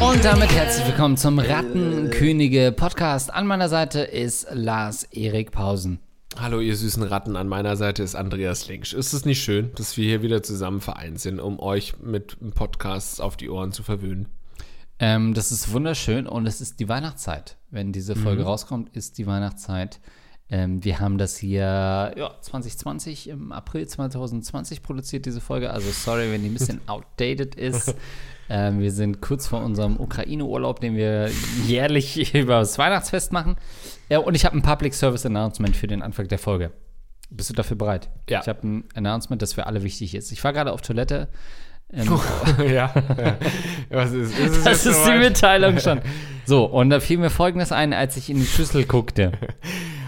Und damit herzlich willkommen zum Rattenkönige Podcast. An meiner Seite ist Lars Erik Pausen. Hallo, ihr süßen Ratten. An meiner Seite ist Andreas Linksch. Ist es nicht schön, dass wir hier wieder zusammen vereint sind, um euch mit Podcasts auf die Ohren zu verwöhnen? Ähm, das ist wunderschön und es ist die Weihnachtszeit. Wenn diese Folge Mhm. rauskommt, ist die Weihnachtszeit. Ähm, wir haben das hier ja, 2020, im April 2020 produziert, diese Folge. Also sorry, wenn die ein bisschen outdated ist. Ähm, wir sind kurz vor unserem Ukraine-Urlaub, den wir jährlich über das Weihnachtsfest machen. Ja, und ich habe ein Public Service Announcement für den Anfang der Folge. Bist du dafür bereit? Ja. Ich habe ein Announcement, das für alle wichtig ist. Ich war gerade auf Toilette. Ähm, ja. ja. Was ist, ist es das ist die? Mitteilung schon. So, und da fiel mir folgendes ein, als ich in die Schüssel guckte.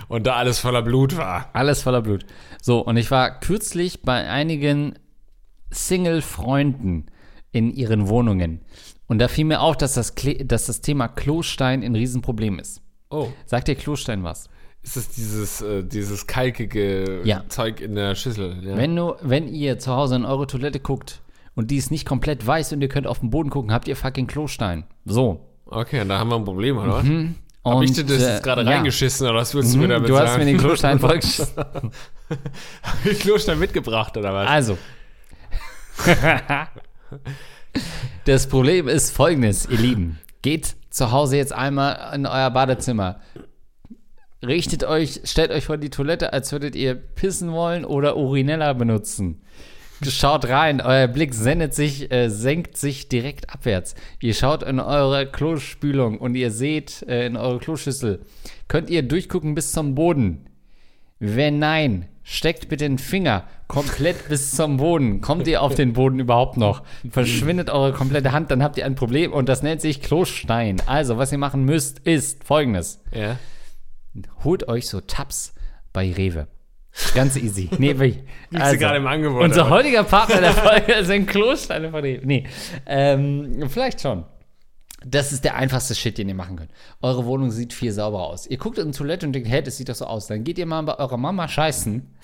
Und da alles voller Blut war. Alles voller Blut. So, und ich war kürzlich bei einigen Single-Freunden in ihren Wohnungen. Und da fiel mir auf, dass das, Kle dass das Thema Klostein ein Riesenproblem ist. Oh. Sagt dir Klostein was? Ist es dieses, äh, dieses kalkige Ja. Zeug in der Schüssel? Ja. Wenn, du, wenn ihr zu Hause in eure Toilette guckt und die ist nicht komplett weiß und ihr könnt auf den Boden gucken, habt ihr fucking Klostein. So. Okay, und da haben wir ein Problem, oder? was? Und, Hab ich dir das äh, jetzt gerade ja. reingeschissen, oder was willst du mir Mhm, damit Du hast sagen? mir den Klostein vorgeschissen. Hab ich Klostein mitgebracht, oder was? Also. das Problem ist folgendes, ihr Lieben. Geht zu Hause jetzt einmal in euer Badezimmer. Richtet euch, stellt euch vor die Toilette, als würdet ihr pissen wollen oder Urinella benutzen. Schaut rein, euer Blick sendet sich, äh, senkt sich direkt abwärts. Ihr schaut in eure Klospülung und ihr seht äh, in eure Kloschüssel. Könnt ihr durchgucken bis zum Boden? Wenn nein, steckt bitte den Finger komplett bis zum Boden. Kommt ihr auf den Boden überhaupt noch? Verschwindet eure komplette Hand, dann habt ihr ein Problem und das nennt sich Klostein. Also, was ihr machen müsst, ist folgendes. Ja. Holt euch so Tabs bei Rewe. Ganz easy. Nee? Liegt sie gerade im Angebot, Unser oder? heutiger Partner der Folge sind Klosteine von Rewe. Nee, ähm, vielleicht schon. Das ist der einfachste Shit, den ihr machen könnt. Eure Wohnung sieht viel sauber aus. Ihr guckt in die Toilette und denkt, hey, das sieht doch so aus. Dann geht ihr mal bei eurer Mama scheißen.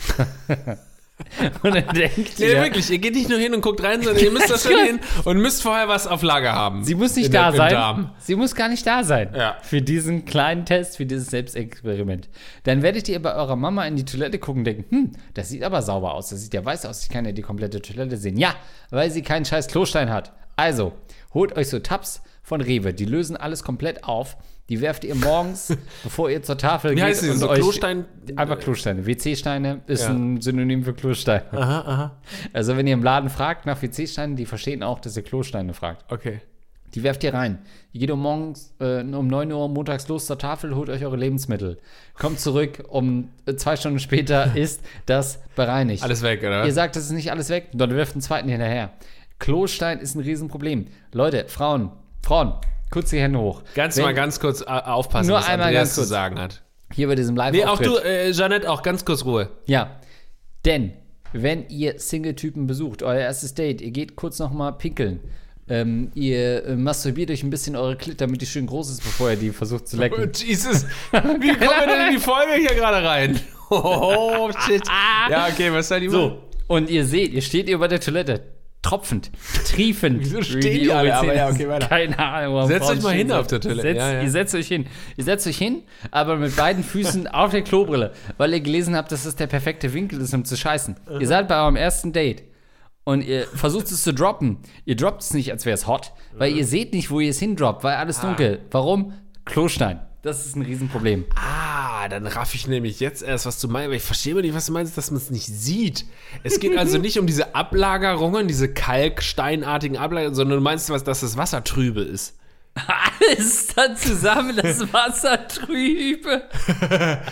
und dann denkt Nee, ihr, wirklich, ihr geht nicht nur hin und guckt rein, sondern ihr müsst da schon hin und müsst vorher was auf Lager haben. sie muss nicht da der- sein. Sie muss gar nicht da sein. Ja. Für diesen kleinen Test, für dieses Selbstexperiment. Dann werdet ihr bei eurer Mama in die Toilette gucken und denken, hm, das sieht aber sauber aus. Das sieht ja weiß aus. Ich kann ja die komplette Toilette sehen. Ja, weil sie keinen scheiß Klostein hat. Also, holt euch so Tabs von Rewe. Die lösen alles komplett auf. Die werft ihr morgens, bevor ihr zur Tafel Wie geht. heißt die? und So euch- Klostein? Einfach Klosteine. WC-Steine ist Ja. ein Synonym für Klostein. Also, wenn ihr im Laden fragt nach WC-Steinen, die verstehen auch, dass ihr Klosteine fragt. Okay. Die werft ihr rein. Ihr geht um morgens äh, um 9 Uhr montags los zur Tafel, holt euch eure Lebensmittel. Kommt zurück, um äh, zwei Stunden später ist das bereinigt. Alles weg, oder? Ihr sagt, es ist nicht alles weg, dann wirft einen zweiten hinterher. Klostein ist ein Riesenproblem. Leute, Frauen, Frauen, kurz die Hände hoch. Ganz Wenn- mal ganz kurz äh, aufpassen, Nur was einmal Andreas ganz zu kurz. sagen hat. Hier bei diesem live Nee, auch du, äh, Jeanette, auch ganz kurz Ruhe. Ja, denn wenn ihr Single-Typen besucht, euer erstes Date, ihr geht kurz noch mal pinkeln, ähm, ihr äh, masturbiert euch ein bisschen eure Klit, damit die schön groß ist, bevor ihr die versucht zu Oh, lecken. Jesus, wie kommen wir denn in die Folge hier gerade rein? Oh, shit. Ja, okay, was seid ihr So, und ihr seht, ihr steht über der Toilette, tropfend, triefend. Wieso stehen wie die alle? Aber ja, okay, weiter. Keine Ahnung. Setzt euch mal hin auf der Toilette. Setzt, Ja, ja. Ihr setzt euch hin. Ihr setzt euch hin, aber mit beiden Füßen auf der Klobrille, weil ihr gelesen habt, dass das der perfekte Winkel ist, um zu scheißen. Ihr seid bei eurem ersten Date. Und ihr versucht es zu droppen. Ihr droppt es nicht, als wäre es hot, weil ihr seht nicht, wo ihr es hindroppt, weil alles dunkel. Warum? Klostein. Das ist ein Riesenproblem. Ah, dann raff ich nämlich jetzt erst, was du meinst. Aber ich verstehe mal nicht, was du meinst, dass man es nicht sieht. Es geht also nicht um diese Ablagerungen, diese kalksteinartigen Ablagerungen, sondern du meinst, dass das Wasser trübe ist. Alles dann zusammen, das Wasser trübe.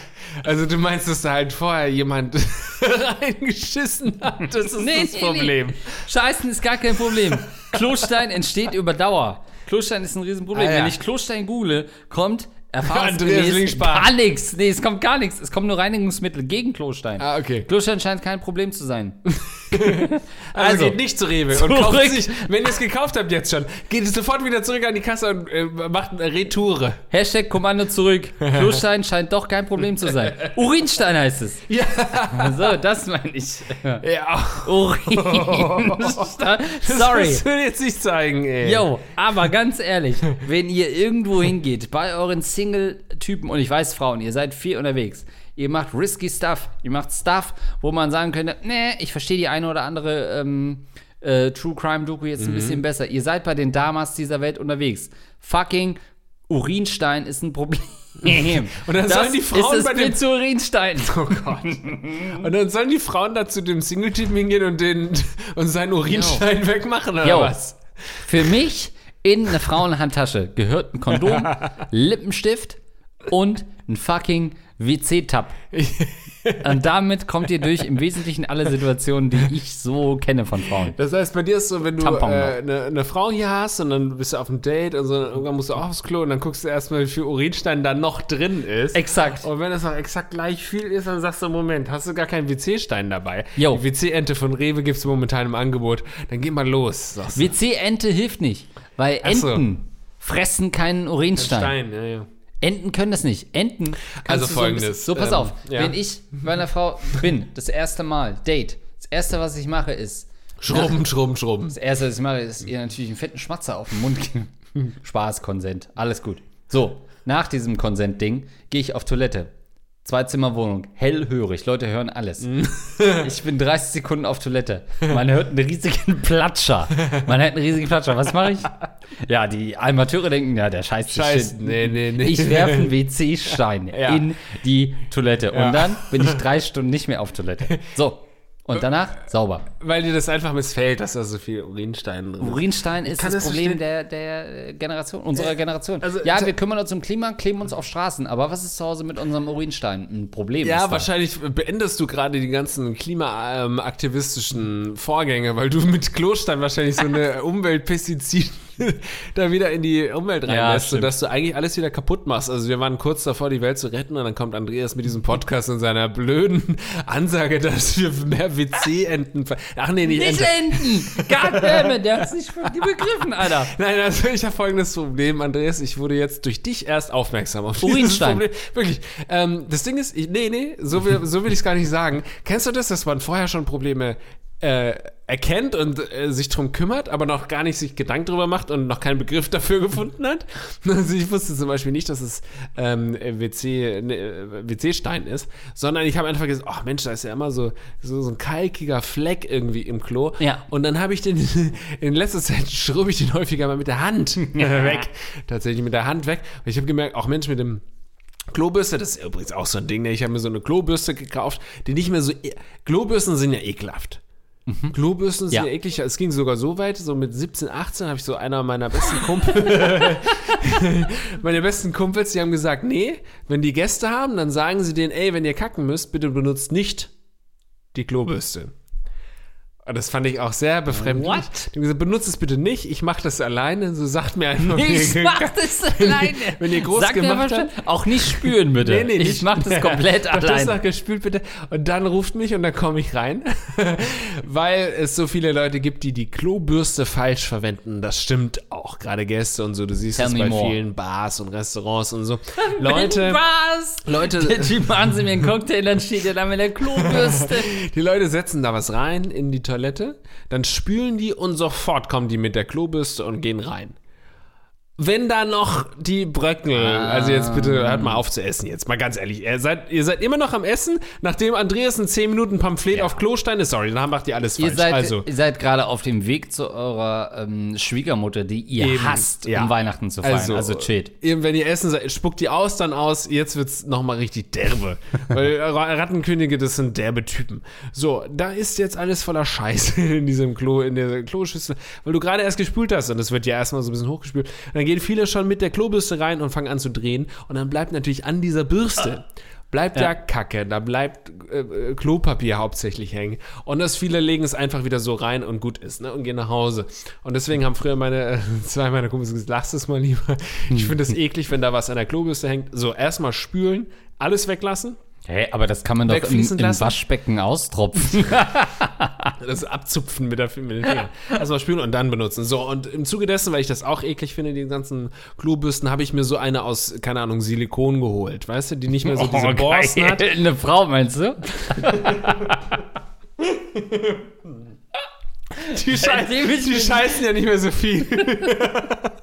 Also du meinst, dass da halt vorher jemand reingeschissen hat. Das ist das Problem. Nee. Scheißen ist gar kein Problem. Klostein entsteht über Dauer. Klostein ist ein Riesenproblem. Ah, ja. Wenn ich Klostein google, kommt erfahrungsgemäß gar nichts. Nee, es kommt gar nichts. Es kommen nur Reinigungsmittel gegen Klostein. Ah, okay. Klostein scheint kein Problem zu sein. Also, Also, geht nicht zu Rewe und zurück. kauft sich, wenn ihr es gekauft habt jetzt schon, geht sofort wieder zurück an die Kasse und äh, macht eine Retoure. Hashtag Kommando zurück. Klostein scheint doch kein Problem zu sein. Urinstein heißt es. Ja. So, das meine ich. Ja. Urinstein. Sorry. Das will jetzt nicht zeigen, ey. Yo, aber ganz ehrlich, wenn ihr irgendwo hingeht, bei euren Single-Typen, und ich weiß, Frauen, ihr seid viel unterwegs, ihr macht risky Stuff, ihr macht Stuff, wo man sagen könnte, nee, ich verstehe die eine oder andere ähm, äh, True Crime-Doku jetzt ein bisschen besser. Ihr seid bei den Damas dieser Welt unterwegs. Fucking Urinstein ist ein Problem. Und dann sollen die Frauen ist das bei zu Urinstein. Oh Gott. Und dann sollen die Frauen da zu dem Single-Typen hingehen und, den, und seinen Urinstein wegmachen, oder Yo. was? Für mich in eine Frauenhandtasche gehört ein Kondom, Lippenstift und ein fucking WC-Tab. Und damit kommt ihr durch im Wesentlichen alle Situationen, die ich so kenne von Frauen. Das heißt, bei dir ist so, wenn du äh, eine, eine Frau hier hast und dann bist du auf einem Date und so, irgendwann musst du auch aufs Klo und dann guckst du erstmal, wie viel Urinstein da noch drin ist. Exakt. Und wenn es noch exakt gleich viel ist, dann sagst du, Moment, hast du gar keinen WC-Stein dabei? Jo. Die WC-Ente von Rewe gibt es momentan im Angebot. Dann geh mal los. WC-Ente hilft nicht, weil Ach so. Enten fressen keinen Urinstein. Stein, ja, ja. Enten können das nicht. Enten. kannst Also du so folgendes, bisschen- So, pass ähm, auf. ja. Wenn ich bei einer Frau bin, das erste Mal, Date, das erste, was ich mache, ist, Schrubben, schrubben, schrubben. Das erste, was ich mache, ist ihr natürlich einen fetten Schmatzer auf den Mund geben. Spaß, Konsent, alles gut. So, nach diesem Konsent-Ding gehe ich auf Toilette. Zwei-Zimmer-Wohnung, hellhörig, Leute hören alles. Ich bin 30 Sekunden auf Toilette. Man hört einen riesigen Platscher. Man hört einen riesigen Platscher. Was mache ich? Ja, die Amateure denken, ja, der scheißt sich Scheiße, hin. nee, nee, nee. Ich werfe einen WC-Stein Ja. in die Toilette. Ja. Und dann bin ich drei Stunden nicht mehr auf Toilette. So. Und danach sauber. Weil dir das einfach missfällt, dass da so viel Urinstein drin ist. Urinstein ist das das Problem der, der Generation, unserer Generation. also, ja, wir kümmern uns um Klima, kleben uns auf Straßen, aber was ist zu Hause mit unserem Urinstein? Ein Problem Ja, wahrscheinlich beendest du gerade die ganzen klimaaktivistischen Vorgänge, weil du mit Klostein wahrscheinlich so eine Umweltpestizid da wieder in die Umwelt Ja, reinlässt, stimmt. sodass du eigentlich alles wieder kaputt machst. Also wir waren kurz davor, die Welt zu retten und dann kommt Andreas mit diesem Podcast und seiner blöden Ansage, dass wir mehr WC-Enten... ver- Ach nee, nicht, Nicht Enten. Enten! Goddammit, der hat's nicht begriffen, Alter. Nein, also ich habe folgendes Problem, Andreas. Ich wurde jetzt durch dich erst aufmerksam auf dieses. Problem. Wirklich. Ähm, das Ding ist, ich, nee, nee, so will, so will ich es gar nicht sagen. Kennst du das, dass man vorher schon Probleme äh, erkennt und äh, sich drum kümmert, aber noch gar nicht sich Gedanken drüber macht und noch keinen Begriff dafür gefunden hat? Also ich wusste zum Beispiel nicht, dass es ähm, WC, ne, äh, WC-Stein ist, sondern ich habe einfach gesagt, ach Mensch, da ist ja immer so, so, so ein kalkiger Fleck irgendwie im Klo. Ja. Und dann habe ich den, in letzter Zeit schrubbe ich den häufiger mal mit der Hand weg. Tatsächlich mit der Hand weg. Und ich habe gemerkt, auch Mensch, mit dem Klobürste, das ist übrigens auch so ein Ding, ne? ich habe mir so eine Klobürste gekauft, die nicht mehr so, e Klobürsten sind ja ekelhaft. Klobürsten sind Ja. ja. eklig. Es ging sogar so weit, so mit 17, 18 habe ich so einer meiner besten Kumpel, meine besten Kumpels, die haben gesagt, nee, wenn die Gäste haben, dann sagen sie denen, ey, wenn ihr kacken müsst, bitte benutzt nicht die Klobürste. Und das fand ich auch sehr befremdlich. What? Die haben gesagt, benutzt es bitte nicht, ich mache das alleine. So sagt mir einfach, Ich wenn mach das alleine. wenn ihr groß Sag mir gemacht habt. Auch nicht spüren, bitte. Nee, nee, ich nicht. mach das komplett Doch, das alleine. noch gespült bitte. Und dann ruft mich und dann komme ich rein. Weil es so viele Leute gibt, die die Klobürste falsch verwenden. Das stimmt auch. Gerade Gäste und so. Du siehst es me bei more. vielen Bars und Restaurants und so. Leute, Was? Leute, Der Typ machen sie mir einen Cocktail, dann steht er da mit der Klobürste. die Leute setzen da was rein in die Toilette, dann spülen die und sofort kommen die mit der Klobürste und gehen rein. Wenn da noch die Bröckel, also jetzt bitte hört mal auf zu essen jetzt, mal ganz ehrlich, ihr seid, ihr seid immer noch am Essen, nachdem Andreas ein 10 Minuten Pamphlet auf Klostein ist, sorry, dann macht ihr alles Ihr falsch. seid, also, ihr seid gerade auf dem Weg zu eurer ähm, Schwiegermutter, die ihr Eben, hasst, ja. um Weihnachten zu feiern. Also, Also, chillt. eben, wenn ihr essen seid, spuckt die aus, dann aus. Jetzt wird's noch mal richtig derbe. Weil Ra- Rattenkönige, das sind derbe Typen. So, da ist jetzt alles voller Scheiße in diesem Klo, in der Kloschüssel, weil du gerade erst gespült hast und das wird ja erstmal so ein bisschen hochgespült. Dann gehen viele schon mit der Klobürste rein und fangen an zu drehen und dann bleibt natürlich an dieser Bürste bleibt Ja. da Kacke, da bleibt äh, äh, Klopapier hauptsächlich hängen. Und das viele legen es einfach wieder so rein und gut ist, ne? Und gehen nach Hause. Und deswegen haben früher meine, äh, zwei meiner Kumpels gesagt, lass es mal lieber. Ich finde es eklig, wenn da was an der Klobürste hängt. So, erstmal spülen, alles weglassen. Hä, aber das kann man doch im, im? Waschbecken austropfen. Das abzupfen mit, der, mit den Fingern. Erstmal spülen und dann benutzen. So, und im Zuge dessen, weil ich das auch eklig finde, die ganzen Klobürsten, habe ich mir so eine aus, keine Ahnung, Silikon geholt. Weißt du, die nicht mehr so diese Borsten hat. Oh, Eine Frau, meinst du? Die, scheiß, die scheißen ja nicht mehr so viel.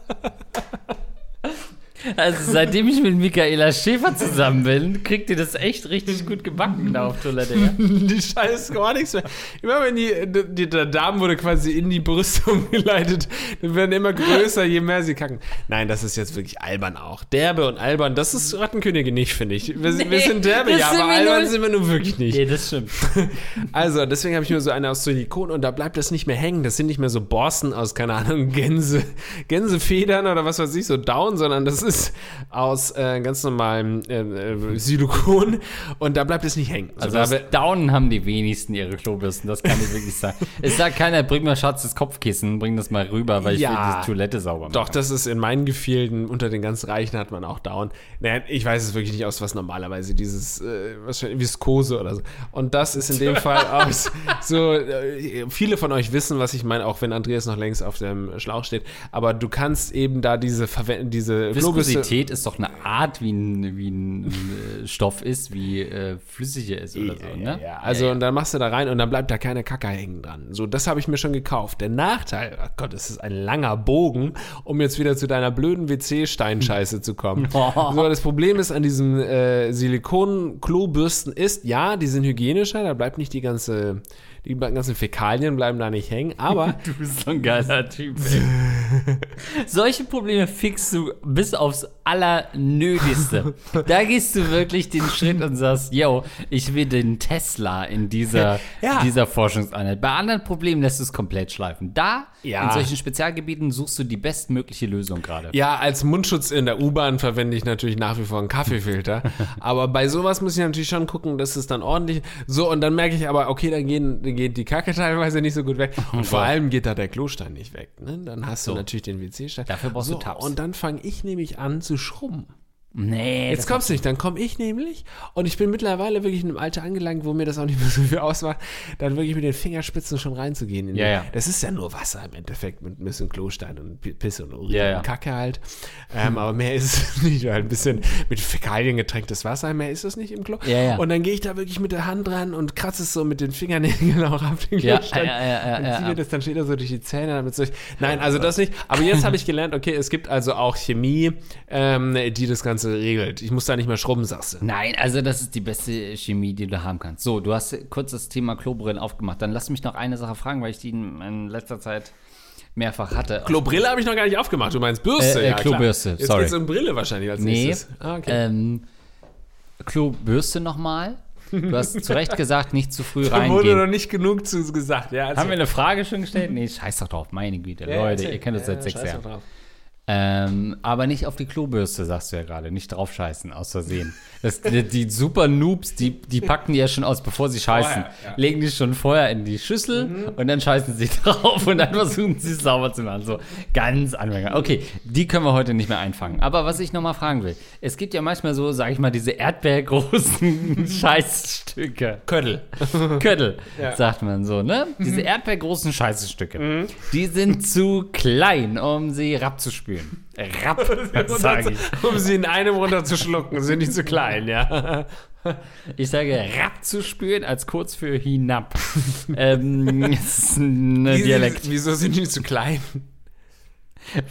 Also seitdem ich mit Michaela Schäfer zusammen bin, kriegt ihr das echt richtig gut gebacken da auf Toilette. Ja? Die scheißen gar nichts mehr. Immer wenn die, die, der Darm wurde quasi in die Brüste umgeleitet, dann werden immer größer, je mehr sie kacken. Nein, das ist jetzt wirklich albern auch. Derbe und albern, das ist Rattenkönigin nicht, finde ich. Wir, sind- wir Nee, sind derbe, ja, aber albern sind wir nun wirklich nicht. Nee, das stimmt. Also, deswegen habe ich mir so eine aus Silikon und da bleibt das nicht mehr hängen. Das sind nicht mehr so Borsten aus, keine Ahnung, Gänse, Gänsefedern oder was weiß ich, so Down, sondern das ist aus äh, ganz normalem äh, äh, Silikon und da bleibt es nicht hängen. So, Also wär- Daunen haben die wenigsten ihre Klobürsten, das kann ich wirklich sagen. Es sagt keiner, bring mal Schatz das Kopfkissen, bring das mal rüber, weil ich Ja. will die Toilette sauber machen. Doch, das ist in meinen Gefilden, unter den ganz Reichen hat man auch Down. Naja, ich weiß es wirklich nicht aus, was normalerweise dieses, äh, wahrscheinlich Viskose oder so. Und das ist in dem Fall aus so, äh, viele von euch wissen, was ich meine, auch wenn Andreas noch längst auf dem Schlauch steht. Aber du kannst eben da diese, diese Klobürste- Viskosität ist doch eine Art, wie ein, wie ein äh, Stoff ist, wie äh, flüssige ist oder so, ne? Ja, also und dann machst du da rein und dann bleibt da keine Kacke hängen dran. So, das habe ich mir schon gekauft. Der Nachteil, oh Gott, es ist ein langer Bogen, um jetzt wieder zu deiner blöden WC-Steinscheiße zu kommen. so, das Problem ist an diesen äh, Silikon-Klobürsten ist, ja, die sind hygienischer, da bleibt nicht die ganze, die ganzen Fäkalien bleiben da nicht hängen, aber Du bist so ein geiler Typ, ey. Solche Probleme fixst du bis aufs Allernötigste. Da gehst du wirklich den Schritt und sagst, yo, ich will den Tesla in dieser, Ja. dieser Forschungseinheit. Bei anderen Problemen lässt du es komplett schleifen. Da, Ja. in solchen Spezialgebieten, suchst du die bestmögliche Lösung gerade. Ja, als Mundschutz in der U-Bahn verwende ich natürlich nach wie vor einen Kaffeefilter. aber bei sowas muss ich natürlich schon gucken, dass es dann ordentlich. So, und dann merke ich aber, okay, da gehen, geht die Kacke teilweise nicht so gut weg. Und vor allem geht da der Klostein nicht weg. Ne? Dann hast So. du natürlich den WC-Stein. Dafür brauchst du so, Tabs. Und dann fange ich nämlich an zu schrubben. Nee, Jetzt kommst du nicht, dann komme ich nämlich und ich bin mittlerweile wirklich in einem Alter angelangt, wo mir das auch nicht mehr so viel ausmacht, dann wirklich mit den Fingerspitzen schon reinzugehen. in Ja, ja. Das ist ja nur Wasser im Endeffekt mit ein bisschen Klostein und Pisse und Urin Ja, ja. und Kacke halt. Ähm, aber mehr ist es nicht, halt ein bisschen mit Fäkalien getränktes Wasser, mehr ist es nicht im Klo. Ja, ja. Und dann gehe ich da wirklich mit der Hand dran und kratze es so mit den Fingernägeln auch ab den Klostein. ja, ja, ja, und ja, ziehe ja. mir das dann später so durch die Zähne damit durch. Nein, also das nicht. Aber jetzt habe ich gelernt, okay, es gibt also auch Chemie, ähm, die das Ganze regelt. Ich muss da nicht mehr schrubben, sagst du. Nein, also das ist die beste Chemie, die du haben kannst. So, du hast kurz das Thema Klobrillen aufgemacht. Dann lass mich noch eine Sache fragen, weil ich die in, in letzter Zeit mehrfach hatte. Klobrille habe ich noch gar nicht aufgemacht. Du meinst Bürste, Äh, äh, ja. Klobürste, Jetzt sorry. geht's um Brille wahrscheinlich als Nee, nächstes. Ah, okay. ähm, Klobürste nochmal. Du hast zu Recht gesagt, nicht zu früh da wurde noch reingehen. nicht genug zu gesagt. Ja, Haben wir eine Frage schon gestellt? Nee, scheiß doch drauf, meine Güte. Leute, ihr kennt uns seit sechs Jahren. Ähm, aber nicht auf die Klobürste, sagst du ja gerade. Nicht drauf scheißen, aus Versehen. Das, die, die super Noobs, die, die packen die ja schon aus, bevor sie scheißen. Vorher, ja. Legen die schon vorher in die Schüssel und dann scheißen sie drauf und dann versuchen sie es sauber zu machen. So ganz Anfänger. Okay, die können wir heute nicht mehr einfangen. Aber was ich nochmal fragen will. Es gibt ja manchmal so, sag ich mal, diese erdbeergroßen Scheißstücke. Köttel. Köttel, Ja. sagt man so, ne? Diese erdbeergroßen Scheißestücke. Die sind zu klein, um sie rapzuspülen. Rapp, sage ich. um sie in einem runterzuschlucken, sind die zu klein, ja. Ich sage rapzuspülen als kurz für hinab. ähm, das ist ein Dialekt. Wieso sind die zu klein?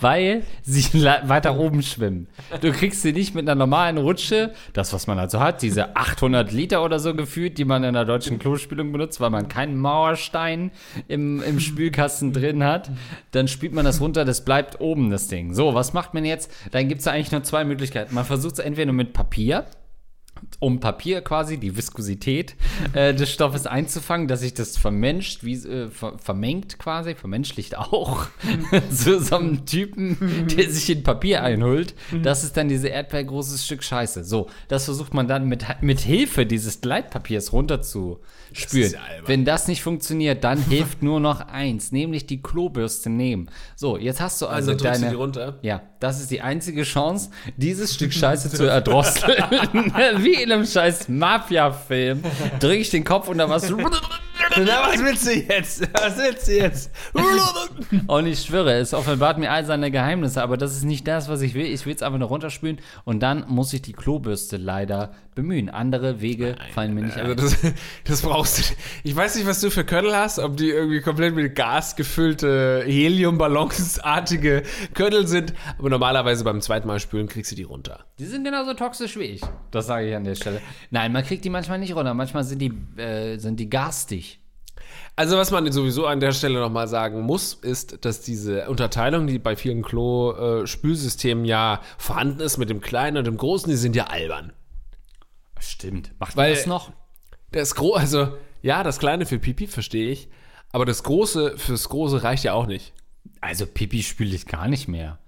Weil sie weiter oben schwimmen. Du kriegst sie nicht mit einer normalen Rutsche, das, was man also hat, diese 800 Liter oder so gefühlt, die man in der deutschen Klospülung benutzt, weil man keinen Mauerstein im, im Spülkasten drin hat. Dann spült man das runter, das bleibt oben, das Ding. So, was macht man jetzt? Dann gibt es eigentlich nur zwei Möglichkeiten. Man versucht es entweder mit Papier, um Papier quasi, die Viskosität äh, des Stoffes einzufangen, dass sich das vermenscht, wie, äh, ver vermengt quasi, vermenschlicht auch, zu so einem Typen, der sich in Papier einhüllt. Das ist dann diese erdbeergroßes Stück Scheiße. So, das versucht man dann mit, mit Hilfe dieses Gleitpapiers albern. Wenn das nicht funktioniert, dann hilft nur noch eins, nämlich die Klobürste nehmen. So, jetzt hast du also, Also deine... die runter? Ja, das ist die einzige Chance, dieses Stück Scheiße zu erdrosseln. Wie jedem scheiß Mafia-Film drücke ich den Kopf unter was. Na, was willst du jetzt? Was willst du jetzt? Und ich schwöre, es offenbart mir all seine Geheimnisse, aber das ist nicht das, was ich will. Ich will es einfach nur runterspülen und dann muss ich die Klobürste leider bemühen. Andere Wege fallen mir nicht Also ein. das, das brauchst du. Ich weiß nicht, was du für Köttel hast, ob die irgendwie komplett mit Gas gefüllte Heliumballonsartige Köttel sind, aber normalerweise beim zweiten Mal spülen kriegst du die runter. Die sind genauso toxisch wie ich. Das sage ich an der Stelle. Nein, man kriegt die manchmal nicht runter. Manchmal sind die, äh, sind die garstig. Also was man sowieso an der Stelle nochmal sagen muss, ist, dass diese Unterteilung, die bei vielen Klo-Spülsystemen ja vorhanden ist mit dem Kleinen und dem Großen, die sind ja albern. Stimmt. Macht Weil- das noch? Das Gro also ja, das Kleine für Pipi verstehe ich, aber das Große fürs Große reicht ja auch nicht. Also Pipi spüle ich gar nicht mehr.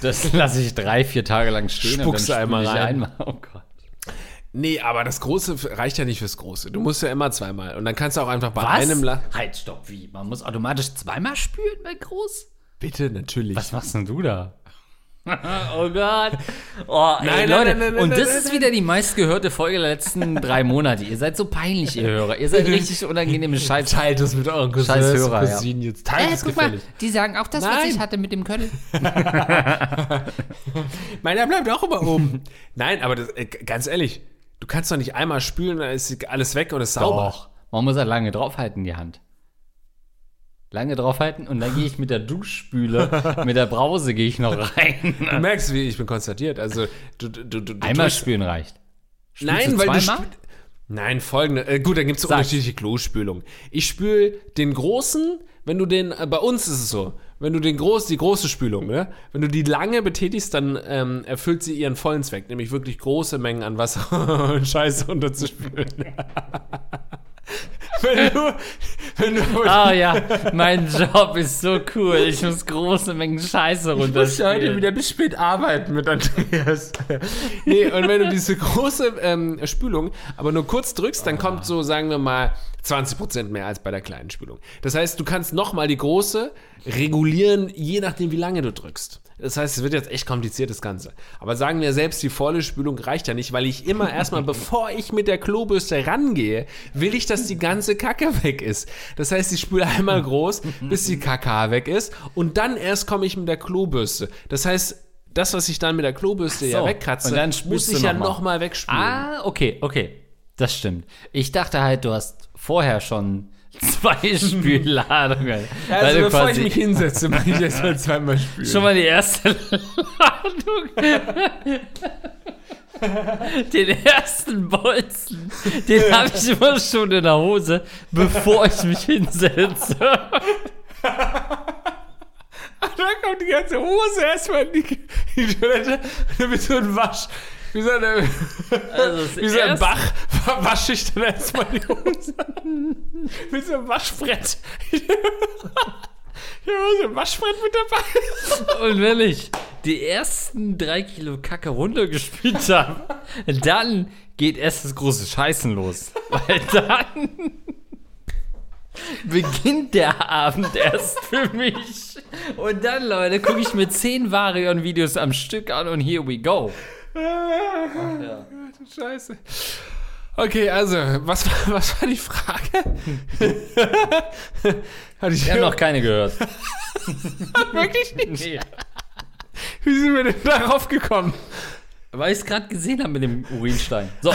Das lasse ich drei, vier Tage lang stehen Spuckst und du dann einmal rein. einmal. Oh Gott. Nee, aber das Große reicht ja nicht fürs Große. Du musst ja immer zweimal. Und dann kannst du auch einfach bei Was? einem La Halt, stopp, wie? Man muss automatisch zweimal spülen bei groß? Bitte, natürlich. Was machst denn du da? oh Gott. Oh, ey, Nein, Leute. nein, nein, und das ist wieder die meistgehörte Folge der letzten drei Monate. Ihr seid so peinlich, ihr Hörer. Ihr seid richtig unangenehme Scheiß. Teilt es mit euren Cousins, Scheiß Hörer, ja. Cousinen jetzt. Teilt Äh, es guck mal, gefällig. die sagen auch das, was ich hatte mit dem Köttel. Meiner bleibt auch immer oben. Nein, aber das, äh, ganz ehrlich, du kannst doch nicht einmal spülen, dann ist alles weg und ist sauber. Doch. Man muss halt lange draufhalten, die Hand. Lange draufhalten und dann gehe ich mit der Duschspüle, mit der Brause gehe ich noch rein. Du merkst, wie ich bin konstatiert. Also, du, du, du, Einmal spülen reicht. Spülst Nein, weil du Nein, folgende. Äh, gut, dann gibt es unterschiedliche Klospülungen. Ich spül den großen, wenn du den, äh, bei uns ist es so, wenn du den groß, die große Spülung, ne? Wenn du die lange betätigst, dann ähm, erfüllt sie ihren vollen Zweck, nämlich wirklich große Mengen an Wasser und Scheiße runterzuspülen. Wenn du, wenn du, Ah ja, mein Job ist so cool. Ich muss große Mengen Scheiße Ich muss heute wieder bis spät arbeiten mit Andreas. nee, und wenn du diese große ähm, Spülung aber nur kurz drückst, dann kommt so, sagen wir mal, 20% mehr als bei der kleinen Spülung. Das heißt, du kannst nochmal die große regulieren, je nachdem, wie lange du drückst. Das heißt, es wird jetzt echt kompliziert, das Ganze. Aber sagen wir selbst, die volle Spülung reicht ja nicht, weil ich immer erstmal, bevor ich mit der Klobürste rangehe, will ich, dass die ganze Kacke weg ist. Das heißt, ich spüle einmal groß, bis die Kaka weg ist und dann erst komme ich mit der Klobürste. Das heißt, das, was ich dann mit der Klobürste ja so, wegkratze, dann spülst muss ich ja noch mal. nochmal wegspülen. Ah, okay, okay. Das stimmt. Ich dachte halt, du hast vorher schon zwei Spülladungen. weil also bevor ich mich hinsetze, mache ich erstmal zweimal spülen. schon mal die erste Ladung. Den ersten Bolzen, den habe ich immer schon in der Hose, bevor ich mich hinsetze. dann kommt die ganze Hose erstmal in die, die Toilette wird so ein Wasch. Wie so, eine, Also wie so ein Bach wasche ich dann erstmal die Hose. mit so einem Waschbrett. Habe so ein Waschbrett mit dabei. Und wenn ich die ersten drei Kilo Kacke runtergespült habe, dann geht erst das große Scheißen los. Weil dann beginnt der Abend erst für mich. Und dann, Leute, gucke ich mir zehn Varion-Videos am Stück an und here we go. Ja. Scheiße. Okay, also, was, war- was war die Frage? Hatte ich Ich habe noch keine gehört. wirklich nicht. Nee. Wie sind wir denn darauf gekommen? Weil ich es gerade gesehen habe mit dem Urinstein. So,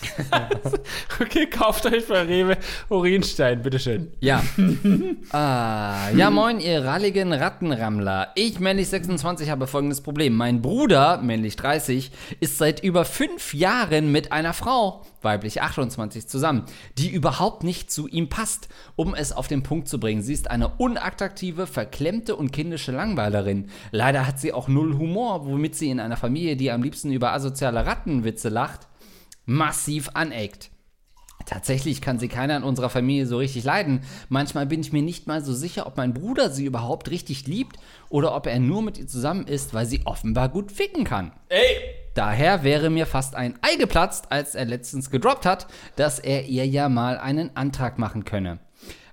Okay, kauft euch bei Rewe Urinstein, bitteschön. Ja. ah, ja, moin, ihr ralligen Rattenrammler. Ich, männlich 26, habe folgendes Problem. Mein Bruder, männlich 30, ist seit über fünf Jahren mit einer Frau, weiblich 28, zusammen, die überhaupt nicht zu ihm passt. Um es auf den Punkt zu bringen, sie ist eine unattraktive, verklemmte und kindische Langweilerin. Leider hat sie auch null Humor, womit sie in einer Familie, die am liebsten über asoziale Rattenwitze lacht, massiv aneckt. Tatsächlich kann sie keiner in unserer Familie so richtig leiden. Manchmal bin ich mir nicht mal so sicher, ob mein Bruder sie überhaupt richtig liebt oder ob er nur mit ihr zusammen ist, weil sie offenbar gut ficken kann. Ey! Daher wäre mir fast ein Ei geplatzt, als er letztens gedroppt hat, dass er ihr ja mal einen Antrag machen könne.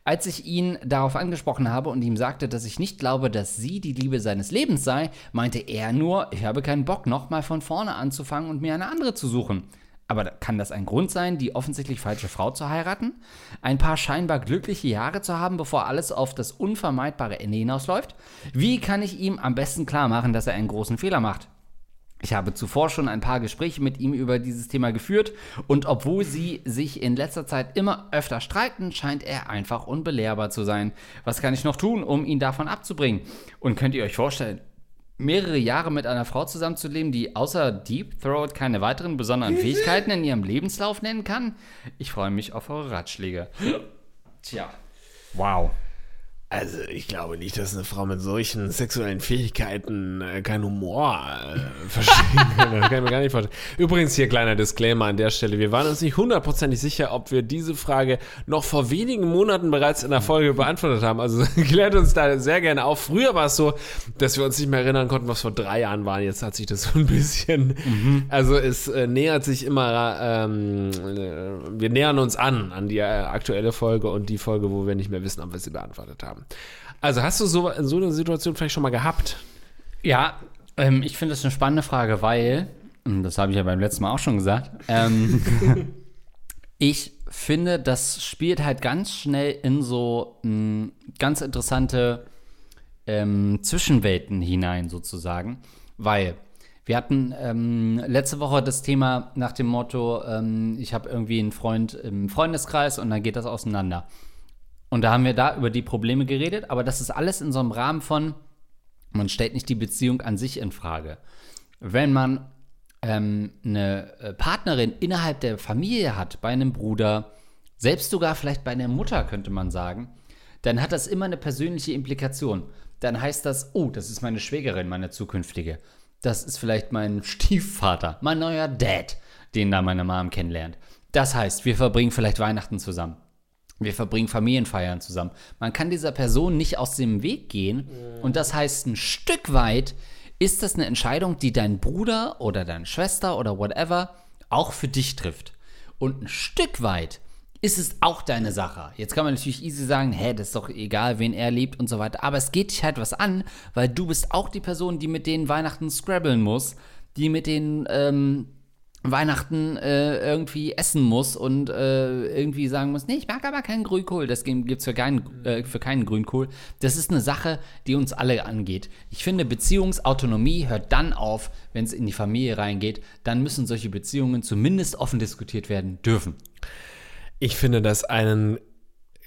Als ich ihn darauf angesprochen habe und ihm sagte, dass ich nicht glaube, dass sie die Liebe seines Lebens sei, meinte er nur, ich habe keinen Bock, nochmal von vorne anzufangen und mir eine andere zu suchen. Aber kann das ein Grund sein, die offensichtlich falsche Frau zu heiraten? Ein paar scheinbar glückliche Jahre zu haben, bevor alles auf das unvermeidbare Ende hinausläuft? Wie kann ich ihm am besten klar machen, dass er einen großen Fehler macht? Ich habe zuvor schon ein paar Gespräche mit ihm über dieses Thema geführt und obwohl sie sich in letzter Zeit immer öfter streiten, scheint er einfach unbelehrbar zu sein. Was kann ich noch tun, um ihn davon abzubringen? Und könnt ihr euch vorstellen, mehrere Jahre mit einer Frau zusammenzuleben, die außer Deep Throat keine weiteren besonderen Fähigkeiten in ihrem Lebenslauf nennen kann? Ich freue mich auf eure Ratschläge. Tja. Wow. Also ich glaube nicht, dass eine Frau mit solchen sexuellen Fähigkeiten äh, keinen Humor äh, verstehen kann. Das kann ich mir gar nicht vorstellen. Übrigens hier kleiner Disclaimer an der Stelle. Wir waren uns nicht hundertprozentig sicher, ob wir diese Frage noch vor wenigen Monaten bereits in der Folge beantwortet haben. Also klärt uns da sehr gerne auf. Früher war es so, dass wir uns nicht mehr erinnern konnten, was vor drei Jahren war. Jetzt hat sich das so ein bisschen, mhm. also es äh, nähert sich immer, ähm, äh, wir nähern uns an, an die äh, aktuelle Folge und die Folge, wo wir nicht mehr wissen, ob wir sie beantwortet haben haben. Also hast du so, so eine Situation vielleicht schon mal gehabt? Ja, ähm, ich finde das eine spannende Frage, weil, das habe ich ja beim letzten Mal auch schon gesagt, ähm, ich finde, das spielt halt ganz schnell in so m, hm, ganz interessante ähm, Zwischenwelten hinein, sozusagen, weil wir hatten ähm, letzte Woche das Thema nach dem Motto, ähm, ich habe irgendwie einen Freund im Freundeskreis und dann geht das auseinander. Und da haben wir da über die Probleme geredet, aber das ist alles in so einem Rahmen von, man stellt nicht die Beziehung an sich in Frage. Wenn man ähm, eine äh, Partnerin innerhalb der Familie hat, bei einem Bruder, selbst sogar vielleicht bei einer Mutter, könnte man sagen, dann hat das immer eine persönliche Implikation. Dann heißt das, oh, das ist meine Schwägerin, meine zukünftige. Das ist vielleicht mein Stiefvater, mein neuer Dad, den da meine Mom kennenlernt. Das heißt, wir verbringen vielleicht Weihnachten zusammen. Wir verbringen Familienfeiern zusammen. Man kann dieser Person nicht aus dem Weg gehen. Und das heißt, ein Stück weit ist das eine Entscheidung, die dein Bruder oder deine Schwester oder whatever auch für dich trifft. Und ein Stück weit ist es auch deine Sache. Jetzt kann man natürlich easy sagen, hä, das ist doch egal, wen er liebt und so weiter. Aber es geht dich halt was an, weil du bist auch die Person, die mit denen Weihnachten scrabbeln muss, die mit denen ähm, Weihnachten äh, irgendwie essen muss und äh, irgendwie sagen muss, nee, ich mag aber keinen Grünkohl, das gibt es für, keinen, äh, für keinen Grünkohl. Das ist eine Sache, die uns alle angeht. Ich finde, Beziehungsautonomie hört dann auf, wenn es in die Familie reingeht. Dann müssen solche Beziehungen zumindest offen diskutiert werden dürfen. Ich finde das einen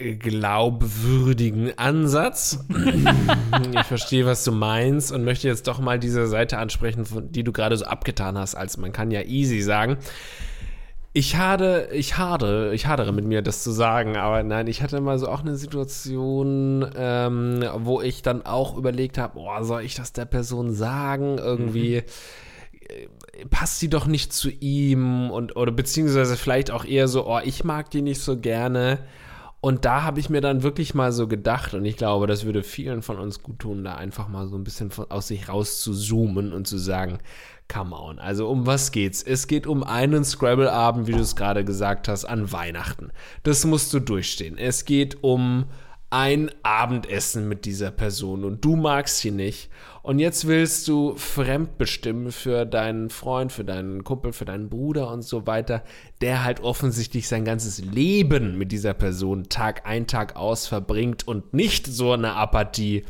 glaubwürdigen Ansatz. ich verstehe, was du meinst und möchte jetzt doch mal diese Seite ansprechen, die du gerade so abgetan hast, als man kann ja easy sagen. Ich hade, ich hadere, ich hadere mit mir, das zu sagen, aber nein, ich hatte mal so auch eine Situation, ähm, wo ich dann auch überlegt habe, boah, soll ich das der Person sagen? Irgendwie mhm. passt sie doch nicht zu ihm und oder beziehungsweise vielleicht auch eher so, oh, ich mag die nicht so gerne. Und da habe ich mir dann wirklich mal so gedacht, und ich glaube, das würde vielen von uns gut tun, da einfach mal so ein bisschen von, aus sich raus zu zoomen und zu sagen, come on. Also um was geht's? Es geht um einen Scrabble-Abend, wie du es gerade gesagt hast, an Weihnachten. Das musst du durchstehen. Es geht um ein Abendessen mit dieser Person und du magst sie nicht. Und jetzt willst du fremdbestimmen für deinen Freund, für deinen Kumpel, für deinen Bruder und so weiter, der halt offensichtlich sein ganzes Leben mit dieser Person Tag ein, Tag aus verbringt und nicht so eine Apathie,